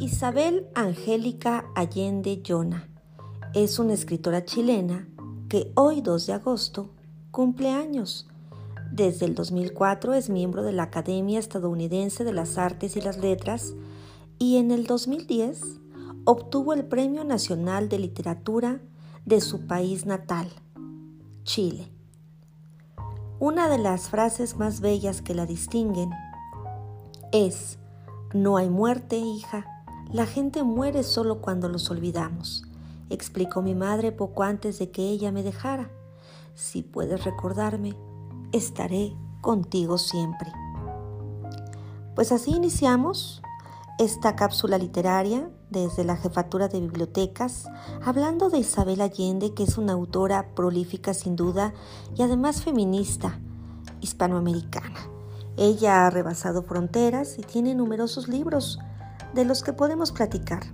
Isabel Angélica Allende Yona es una escritora chilena que hoy 2 de agosto cumple años. Desde el 2004 es miembro de la Academia Estadounidense de las Artes y las Letras y en el 2010 obtuvo el Premio Nacional de Literatura de su país natal, Chile. Una de las frases más bellas que la distinguen es, no hay muerte, hija, la gente muere solo cuando los olvidamos, explicó mi madre poco antes de que ella me dejara. Si puedes recordarme, estaré contigo siempre. Pues así iniciamos esta cápsula literaria desde la jefatura de bibliotecas, hablando de Isabel Allende, que es una autora prolífica sin duda y además feminista hispanoamericana. Ella ha rebasado fronteras y tiene numerosos libros de los que podemos platicar.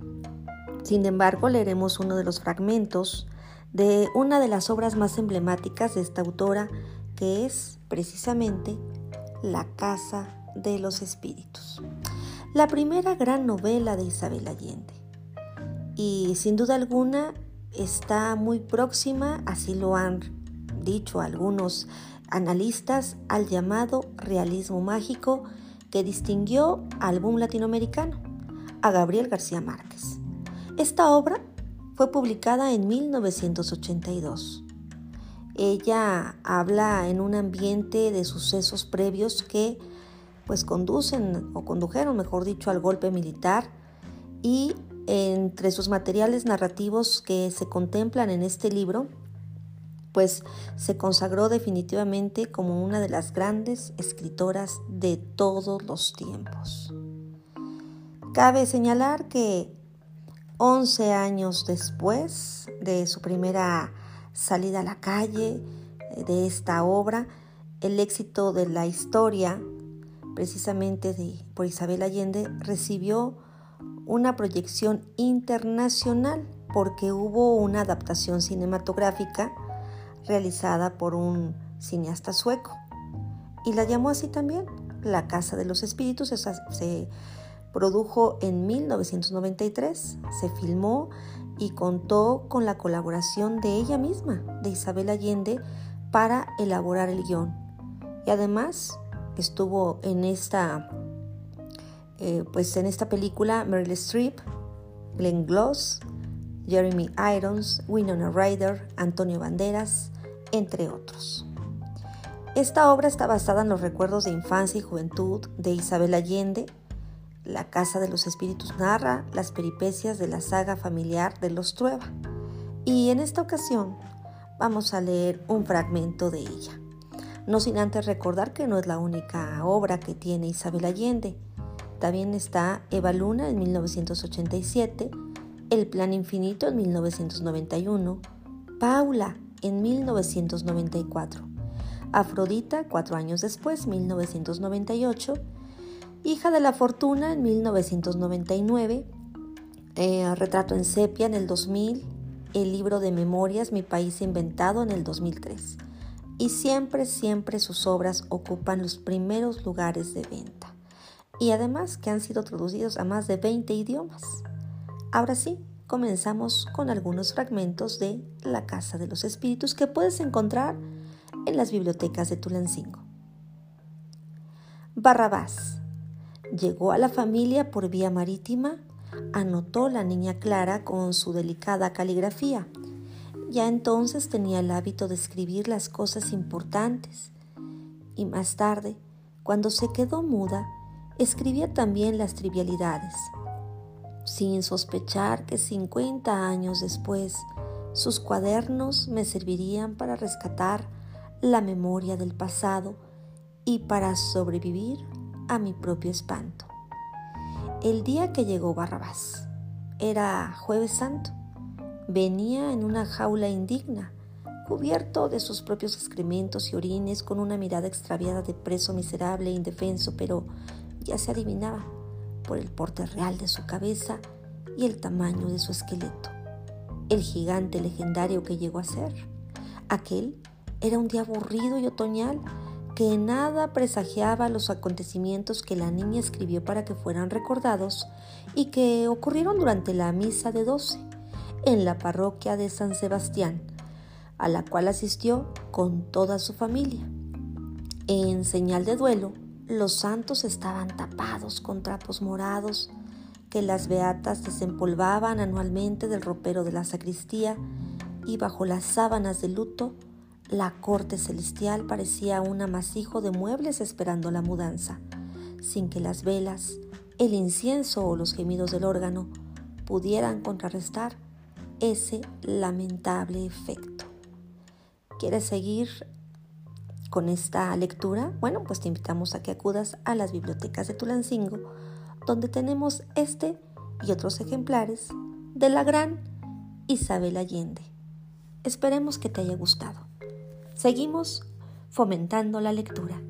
Sin embargo, leeremos uno de los fragmentos de una de las obras más emblemáticas de esta autora, que es precisamente La Casa de los Espíritus, la primera gran novela de Isabel Allende. Y sin duda alguna está muy próxima, así lo han dicho algunos analistas, al llamado realismo mágico que distinguió al boom latinoamericano a Gabriel García Márquez. Esta obra fue publicada en 1982. Ella habla en un ambiente de sucesos previos que pues conducen o condujeron, mejor dicho, al golpe militar y entre sus materiales narrativos que se contemplan en este libro, pues se consagró definitivamente como una de las grandes escritoras de todos los tiempos. Cabe señalar que 11 años después de su primera salida a la calle de esta obra, el éxito de la historia, precisamente de, por Isabel Allende, recibió una proyección internacional porque hubo una adaptación cinematográfica realizada por un cineasta sueco y la llamó así también, La Casa de los Espíritus. se produjo en 1993, se filmó y contó con la colaboración de ella misma, de Isabel Allende, para elaborar el guion. Y además estuvo en esta, eh, pues en esta película Meryl Streep, Glenn Gloss, Jeremy Irons, Winona Ryder, Antonio Banderas, entre otros. Esta obra está basada en los recuerdos de infancia y juventud de Isabel Allende, la Casa de los Espíritus narra las peripecias de la saga familiar de los Trueba. Y en esta ocasión vamos a leer un fragmento de ella. No sin antes recordar que no es la única obra que tiene Isabel Allende. También está Eva Luna en 1987, El Plan Infinito en 1991, Paula en 1994, Afrodita cuatro años después, 1998, Hija de la Fortuna en 1999, eh, Retrato en Sepia en el 2000, el libro de memorias Mi País Inventado en el 2003. Y siempre, siempre sus obras ocupan los primeros lugares de venta. Y además que han sido traducidos a más de 20 idiomas. Ahora sí, comenzamos con algunos fragmentos de La Casa de los Espíritus que puedes encontrar en las bibliotecas de Tulancingo. Barrabás Llegó a la familia por vía marítima, anotó la niña Clara con su delicada caligrafía. Ya entonces tenía el hábito de escribir las cosas importantes. Y más tarde, cuando se quedó muda, escribía también las trivialidades, sin sospechar que 50 años después sus cuadernos me servirían para rescatar la memoria del pasado y para sobrevivir a mi propio espanto. El día que llegó Barrabás era jueves santo. Venía en una jaula indigna, cubierto de sus propios excrementos y orines, con una mirada extraviada de preso miserable e indefenso, pero ya se adivinaba por el porte real de su cabeza y el tamaño de su esqueleto. El gigante legendario que llegó a ser. Aquel era un día aburrido y otoñal que nada presagiaba los acontecimientos que la niña escribió para que fueran recordados y que ocurrieron durante la misa de doce en la parroquia de San Sebastián, a la cual asistió con toda su familia. En señal de duelo, los santos estaban tapados con trapos morados que las beatas desempolvaban anualmente del ropero de la sacristía y bajo las sábanas de luto la corte celestial parecía un amasijo de muebles esperando la mudanza, sin que las velas, el incienso o los gemidos del órgano pudieran contrarrestar ese lamentable efecto. ¿Quieres seguir con esta lectura? Bueno, pues te invitamos a que acudas a las bibliotecas de Tulancingo, donde tenemos este y otros ejemplares de la gran Isabel Allende. Esperemos que te haya gustado. Seguimos fomentando la lectura.